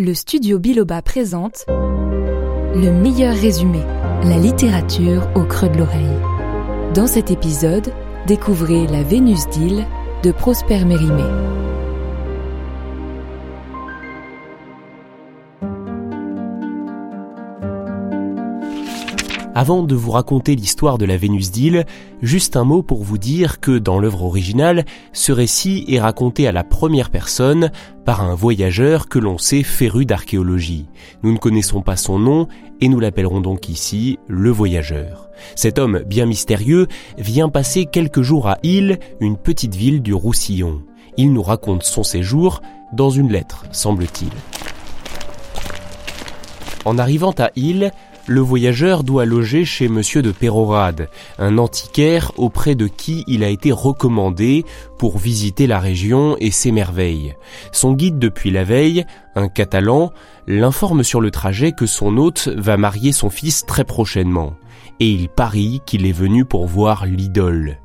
Le studio Biloba présente Le meilleur résumé, la littérature au creux de l'oreille. Dans cet épisode, découvrez La Vénus d'Île de Prosper Mérimée. Avant de vous raconter l'histoire de la Vénus d'Île, juste un mot pour vous dire que dans l'œuvre originale, ce récit est raconté à la première personne par un voyageur que l'on sait féru d'archéologie. Nous ne connaissons pas son nom et nous l'appellerons donc ici le voyageur. Cet homme bien mystérieux vient passer quelques jours à Île, une petite ville du Roussillon. Il nous raconte son séjour dans une lettre, semble-t-il. En arrivant à Île, le voyageur doit loger chez monsieur de Pérorade, un antiquaire auprès de qui il a été recommandé pour visiter la région et ses merveilles. Son guide depuis la veille, un catalan, l'informe sur le trajet que son hôte va marier son fils très prochainement, et il parie qu'il est venu pour voir l'idole.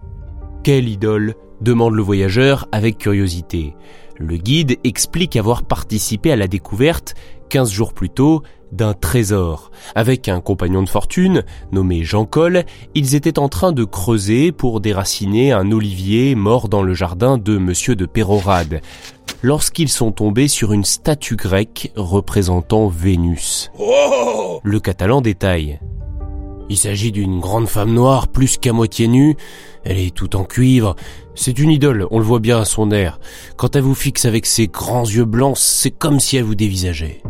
Quelle idole? demande le voyageur avec curiosité. Le guide explique avoir participé à la découverte, 15 jours plus tôt, d'un trésor. Avec un compagnon de fortune, nommé Jean Col, ils étaient en train de creuser pour déraciner un olivier mort dans le jardin de monsieur de Pérorade, lorsqu'ils sont tombés sur une statue grecque représentant Vénus. Le catalan détaille. Il s'agit d'une grande femme noire, plus qu'à moitié nue. Elle est tout en cuivre. C'est une idole, on le voit bien à son air. Quand elle vous fixe avec ses grands yeux blancs, c'est comme si elle vous dévisageait.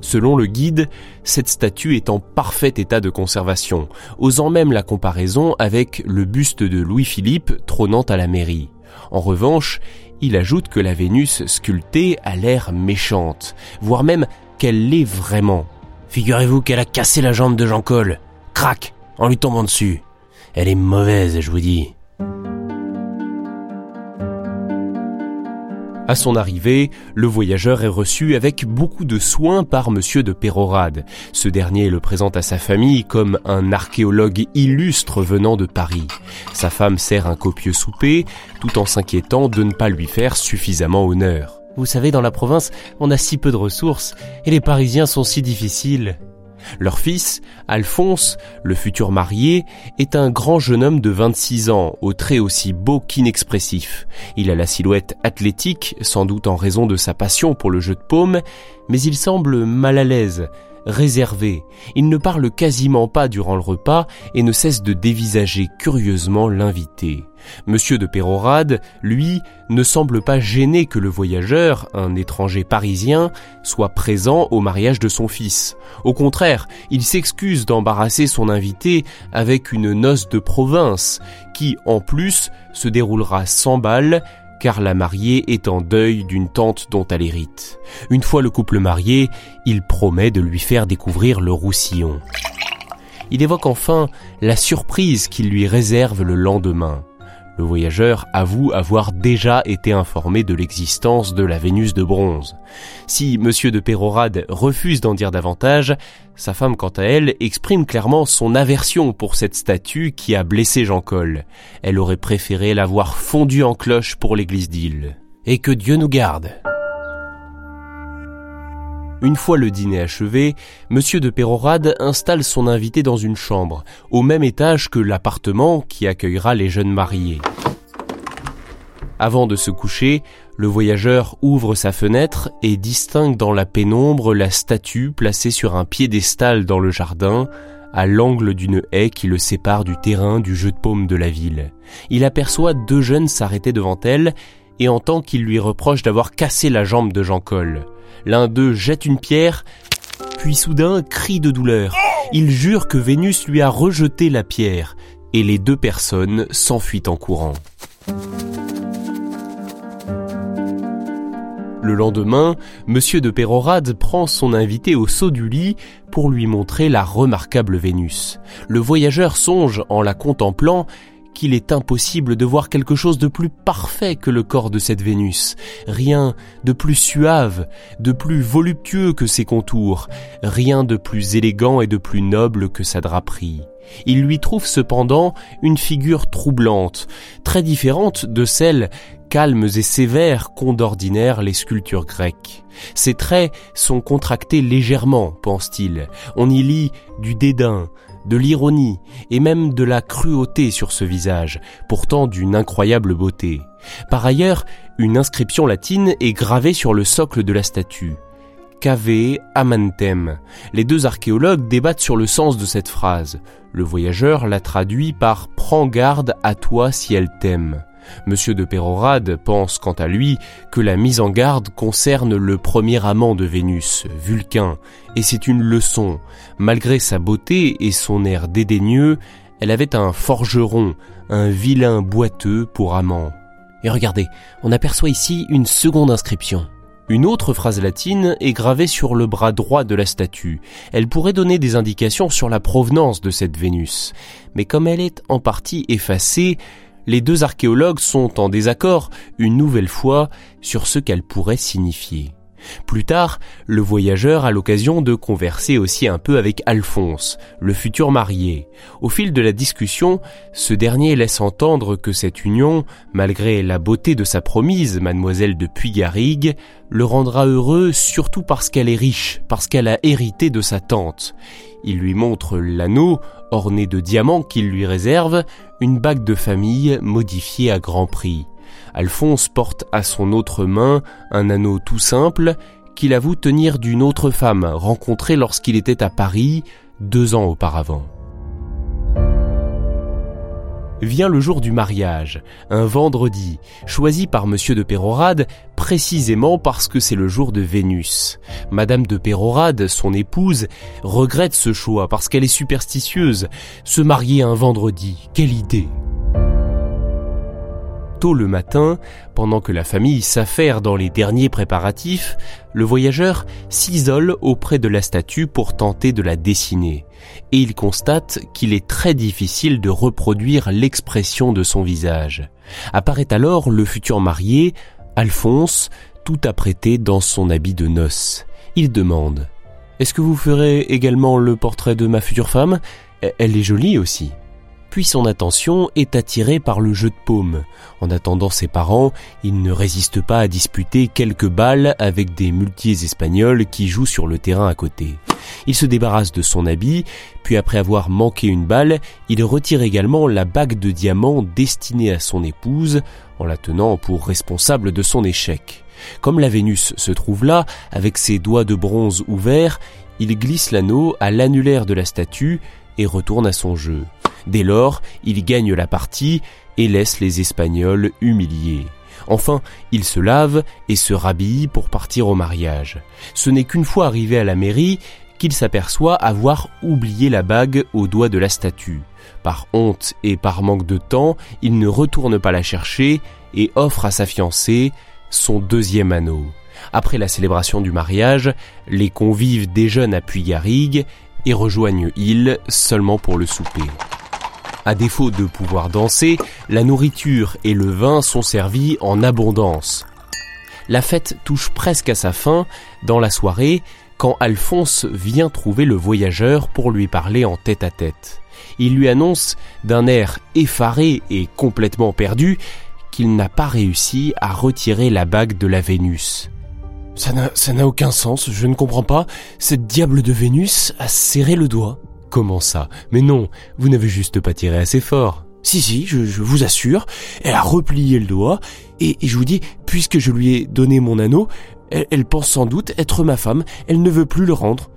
Selon le guide, cette statue est en parfait état de conservation, osant même la comparaison avec le buste de Louis-Philippe trônant à la mairie. En revanche, il ajoute que la Vénus sculptée a l'air méchante, voire même qu'elle l'est vraiment. Figurez-vous qu'elle a cassé la jambe de Jean Col. Crac En lui tombant dessus. Elle est mauvaise, je vous dis. À son arrivée, le voyageur est reçu avec beaucoup de soin par monsieur de Pérorade. Ce dernier le présente à sa famille comme un archéologue illustre venant de Paris. Sa femme sert un copieux souper, tout en s'inquiétant de ne pas lui faire suffisamment honneur. Vous savez, dans la province, on a si peu de ressources, et les Parisiens sont si difficiles. Leur fils, Alphonse, le futur marié, est un grand jeune homme de 26 ans, au trait aussi beau qu'inexpressif. Il a la silhouette athlétique, sans doute en raison de sa passion pour le jeu de paume, mais il semble mal à l'aise, réservé. Il ne parle quasiment pas durant le repas et ne cesse de dévisager curieusement l'invité. Monsieur de Pérorade, lui, ne semble pas gêné que le voyageur, un étranger parisien, soit présent au mariage de son fils. Au contraire, il s'excuse d'embarrasser son invité avec une noce de province, qui, en plus, se déroulera sans balles car la mariée est en deuil d'une tante dont elle hérite. Une fois le couple marié, il promet de lui faire découvrir le Roussillon. Il évoque enfin la surprise qu'il lui réserve le lendemain. Le voyageur avoue avoir déjà été informé de l'existence de la Vénus de bronze. Si monsieur de Pérorade refuse d'en dire davantage, sa femme quant à elle exprime clairement son aversion pour cette statue qui a blessé Jean Col. Elle aurait préféré l'avoir fondue en cloche pour l'église d'Île. Et que Dieu nous garde. Une fois le dîner achevé, monsieur de Pérorade installe son invité dans une chambre, au même étage que l'appartement qui accueillera les jeunes mariés. Avant de se coucher, le voyageur ouvre sa fenêtre et distingue dans la pénombre la statue placée sur un piédestal dans le jardin, à l'angle d'une haie qui le sépare du terrain du jeu de paume de la ville. Il aperçoit deux jeunes s'arrêter devant elle et entend qu'ils lui reprochent d'avoir cassé la jambe de Jean Col. L'un d'eux jette une pierre, puis soudain crie de douleur. Il jure que Vénus lui a rejeté la pierre, et les deux personnes s'enfuient en courant. Le lendemain, Monsieur de Pérorade prend son invité au saut du lit pour lui montrer la remarquable Vénus. Le voyageur songe en la contemplant qu'il est impossible de voir quelque chose de plus parfait que le corps de cette Vénus, rien de plus suave, de plus voluptueux que ses contours, rien de plus élégant et de plus noble que sa draperie. Il lui trouve cependant une figure troublante, très différente de celle calmes et sévères qu'ont d'ordinaire les sculptures grecques. Ses traits sont contractés légèrement, pense-t-il. On y lit du dédain, de l'ironie et même de la cruauté sur ce visage, pourtant d'une incroyable beauté. Par ailleurs, une inscription latine est gravée sur le socle de la statue. Cave amantem. Les deux archéologues débattent sur le sens de cette phrase. Le voyageur la traduit par Prends garde à toi si elle t'aime. Monsieur de Pérorade pense quant à lui que la mise en garde concerne le premier amant de Vénus, Vulcain, et c'est une leçon. Malgré sa beauté et son air dédaigneux, elle avait un forgeron, un vilain boiteux pour amant. Et regardez, on aperçoit ici une seconde inscription. Une autre phrase latine est gravée sur le bras droit de la statue. Elle pourrait donner des indications sur la provenance de cette Vénus. Mais comme elle est en partie effacée, les deux archéologues sont en désaccord une nouvelle fois sur ce qu'elle pourrait signifier. Plus tard, le voyageur a l'occasion de converser aussi un peu avec Alphonse, le futur marié. Au fil de la discussion, ce dernier laisse entendre que cette union, malgré la beauté de sa promise, mademoiselle de Puygarrigue, le rendra heureux surtout parce qu'elle est riche, parce qu'elle a hérité de sa tante. Il lui montre l'anneau, orné de diamants qu'il lui réserve, une bague de famille modifiée à grand prix. Alphonse porte à son autre main un anneau tout simple qu'il avoue tenir d'une autre femme rencontrée lorsqu'il était à Paris deux ans auparavant. Vient le jour du mariage, un vendredi, choisi par monsieur de Pérorade précisément parce que c'est le jour de Vénus. Madame de Pérorade, son épouse, regrette ce choix parce qu'elle est superstitieuse. Se marier un vendredi, quelle idée tôt le matin, pendant que la famille s'affaire dans les derniers préparatifs, le voyageur s'isole auprès de la statue pour tenter de la dessiner, et il constate qu'il est très difficile de reproduire l'expression de son visage. Apparaît alors le futur marié, Alphonse, tout apprêté dans son habit de noces. Il demande Est-ce que vous ferez également le portrait de ma future femme? Elle est jolie aussi puis son attention est attirée par le jeu de paume. En attendant ses parents, il ne résiste pas à disputer quelques balles avec des muletiers espagnols qui jouent sur le terrain à côté. Il se débarrasse de son habit, puis après avoir manqué une balle, il retire également la bague de diamant destinée à son épouse, en la tenant pour responsable de son échec. Comme la Vénus se trouve là, avec ses doigts de bronze ouverts, il glisse l'anneau à l'annulaire de la statue et retourne à son jeu. Dès lors, il gagne la partie et laisse les Espagnols humiliés. Enfin, il se lave et se rhabille pour partir au mariage. Ce n'est qu'une fois arrivé à la mairie qu'il s'aperçoit avoir oublié la bague au doigt de la statue. Par honte et par manque de temps, il ne retourne pas la chercher et offre à sa fiancée son deuxième anneau. Après la célébration du mariage, les convives déjeunent à Puygarrigue et rejoignent île seulement pour le souper. À défaut de pouvoir danser, la nourriture et le vin sont servis en abondance. La fête touche presque à sa fin dans la soirée quand Alphonse vient trouver le voyageur pour lui parler en tête à tête. Il lui annonce d'un air effaré et complètement perdu qu'il n'a pas réussi à retirer la bague de la Vénus. Ça n'a aucun sens, je ne comprends pas. Cette diable de Vénus a serré le doigt. Comment ça? Mais non, vous n'avez juste pas tiré assez fort. Si, si, je, vous assure, elle a replié le doigt, et, je vous dis, puisque je lui ai donné mon anneau, elle, elle pense sans doute être ma femme, elle ne veut plus le rendre.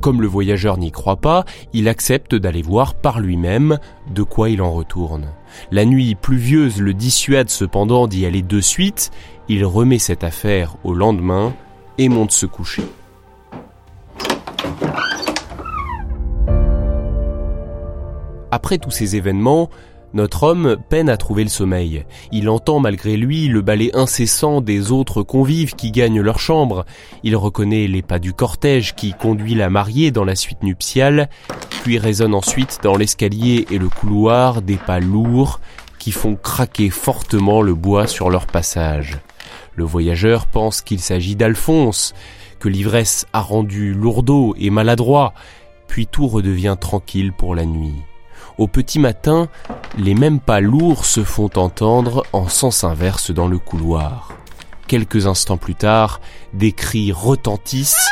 Comme le voyageur n'y croit pas, il accepte d'aller voir par lui-même de quoi il en retourne. La nuit pluvieuse le dissuade cependant d'y aller de suite, il remet cette affaire au lendemain et monte se coucher. Après tous ces événements, Notre homme peine à trouver le sommeil. Il entend malgré lui le balai incessant des autres convives qui gagnent leur chambre. Il reconnaît les pas du cortège qui conduit la mariée dans la suite nuptiale, puis résonne ensuite dans l'escalier et le couloir des pas lourds qui font craquer fortement le bois sur leur passage. Le voyageur pense qu'il s'agit d'Alphonse, que l'ivresse a rendu lourdeau et maladroit, puis tout redevient tranquille pour la nuit. Au petit matin, les mêmes pas lourds se font entendre en sens inverse dans le couloir. Quelques instants plus tard, des cris retentissent.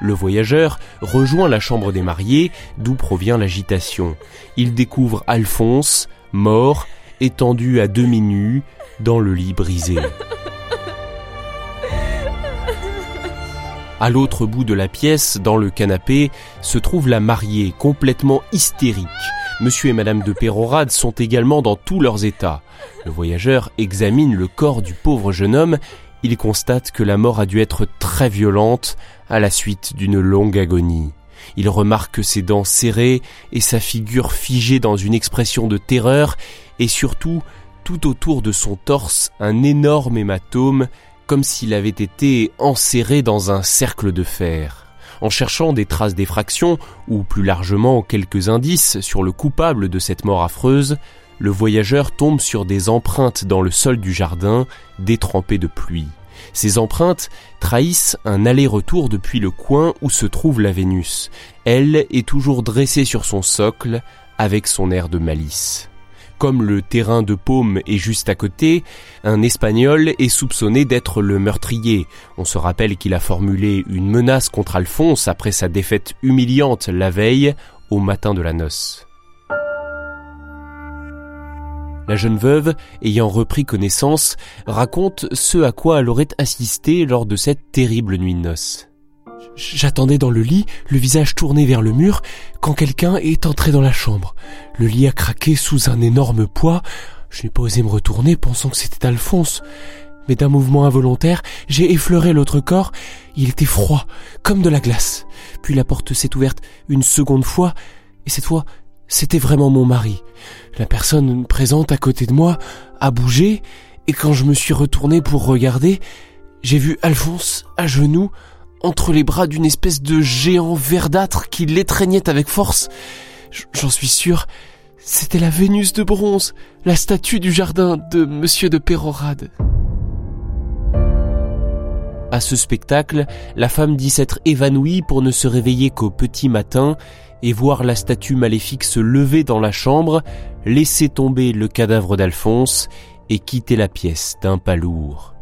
Le voyageur rejoint la chambre des mariés, d'où provient l'agitation. Il découvre Alphonse, mort, étendu à demi nu, dans le lit brisé. À l'autre bout de la pièce, dans le canapé, se trouve la mariée, complètement hystérique. Monsieur et Madame de Pérorade sont également dans tous leurs états. Le voyageur examine le corps du pauvre jeune homme. Il constate que la mort a dû être très violente à la suite d'une longue agonie. Il remarque ses dents serrées et sa figure figée dans une expression de terreur et surtout tout autour de son torse un énorme hématome comme s'il avait été enserré dans un cercle de fer. En cherchant des traces d'effraction, ou plus largement quelques indices sur le coupable de cette mort affreuse, le voyageur tombe sur des empreintes dans le sol du jardin, détrempées de pluie. Ces empreintes trahissent un aller-retour depuis le coin où se trouve la Vénus. Elle est toujours dressée sur son socle, avec son air de malice. Comme le terrain de paume est juste à côté, un Espagnol est soupçonné d'être le meurtrier. On se rappelle qu'il a formulé une menace contre Alphonse après sa défaite humiliante la veille au matin de la noce. La jeune veuve, ayant repris connaissance, raconte ce à quoi elle aurait assisté lors de cette terrible nuit de noces. J'attendais dans le lit, le visage tourné vers le mur, quand quelqu'un est entré dans la chambre. Le lit a craqué sous un énorme poids. Je n'ai pas osé me retourner, pensant que c'était Alphonse. Mais d'un mouvement involontaire, j'ai effleuré l'autre corps. Il était froid, comme de la glace. Puis la porte s'est ouverte une seconde fois, et cette fois, c'était vraiment mon mari. La personne présente à côté de moi a bougé, et quand je me suis retourné pour regarder, j'ai vu Alphonse à genoux, entre les bras d'une espèce de géant verdâtre qui l'étreignait avec force. J'en suis sûr, c'était la Vénus de bronze, la statue du jardin de Monsieur de Pérorade. À ce spectacle, la femme dit s'être évanouie pour ne se réveiller qu'au petit matin et voir la statue maléfique se lever dans la chambre, laisser tomber le cadavre d'Alphonse et quitter la pièce d'un pas lourd.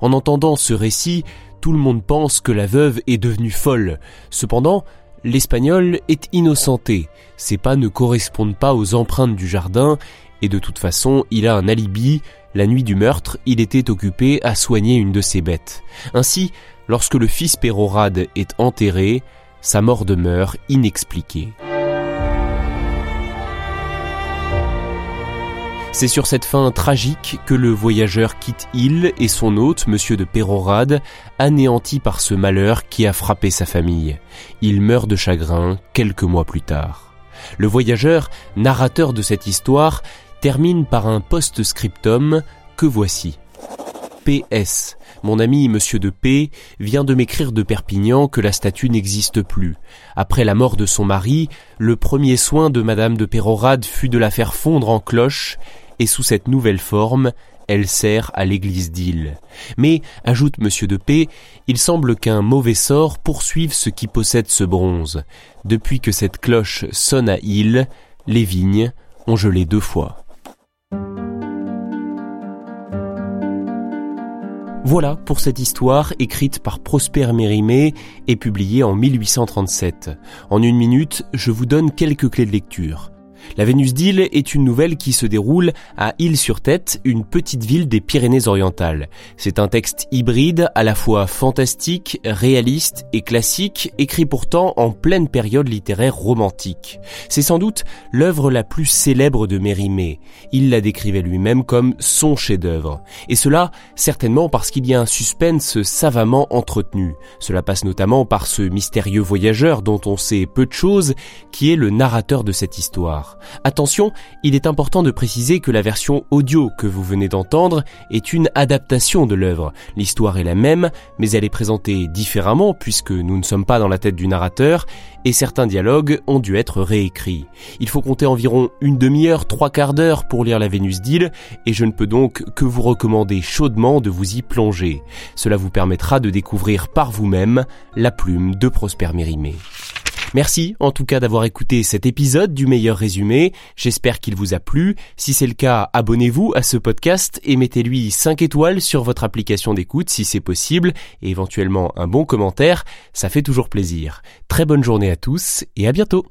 En entendant ce récit, tout le monde pense que la veuve est devenue folle. Cependant, l'espagnol est innocenté. Ses pas ne correspondent pas aux empreintes du jardin et de toute façon, il a un alibi. La nuit du meurtre, il était occupé à soigner une de ses bêtes. Ainsi, lorsque le fils Pérorade est enterré, sa mort demeure inexpliquée. C'est sur cette fin tragique que le voyageur quitte île et son hôte, monsieur de Pérorade, anéanti par ce malheur qui a frappé sa famille. Il meurt de chagrin quelques mois plus tard. Le voyageur, narrateur de cette histoire, termine par un post-scriptum que voici. PS. Mon ami Monsieur de P vient de m'écrire de Perpignan que la statue n'existe plus. Après la mort de son mari, le premier soin de Madame de Pérorade fut de la faire fondre en cloche et sous cette nouvelle forme, elle sert à l'église d'Île. Mais, ajoute Monsieur de P, il semble qu'un mauvais sort poursuive ceux qui possèdent ce bronze. Depuis que cette cloche sonne à Île, les vignes ont gelé deux fois. Voilà pour cette histoire écrite par Prosper Mérimée et publiée en 1837. En une minute, je vous donne quelques clés de lecture. La Vénus d'Île est une nouvelle qui se déroule à Île-sur-Tête, une petite ville des Pyrénées-Orientales. C'est un texte hybride, à la fois fantastique, réaliste et classique, écrit pourtant en pleine période littéraire romantique. C'est sans doute l'œuvre la plus célèbre de Mérimée. Il la décrivait lui-même comme son chef-d'œuvre. Et cela, certainement parce qu'il y a un suspense savamment entretenu. Cela passe notamment par ce mystérieux voyageur dont on sait peu de choses, qui est le narrateur de cette histoire. Attention, il est important de préciser que la version audio que vous venez d'entendre est une adaptation de l'œuvre. L'histoire est la même, mais elle est présentée différemment puisque nous ne sommes pas dans la tête du narrateur et certains dialogues ont dû être réécrits. Il faut compter environ une demi-heure, trois quarts d'heure pour lire la Vénus d'Île et je ne peux donc que vous recommander chaudement de vous y plonger. Cela vous permettra de découvrir par vous-même la plume de Prosper Mérimée. Merci en tout cas d'avoir écouté cet épisode du meilleur résumé. J'espère qu'il vous a plu. Si c'est le cas, abonnez-vous à ce podcast et mettez-lui 5 étoiles sur votre application d'écoute si c'est possible et éventuellement un bon commentaire. Ça fait toujours plaisir. Très bonne journée à tous et à bientôt.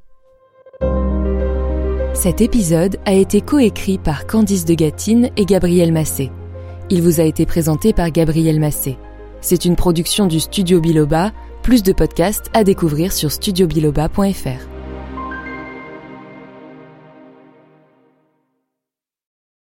Cet épisode a été coécrit par Candice de Gatine et Gabriel Massé. Il vous a été présenté par Gabriel Massé. C'est une production du studio Biloba plus de podcasts à découvrir sur studiobiloba.fr.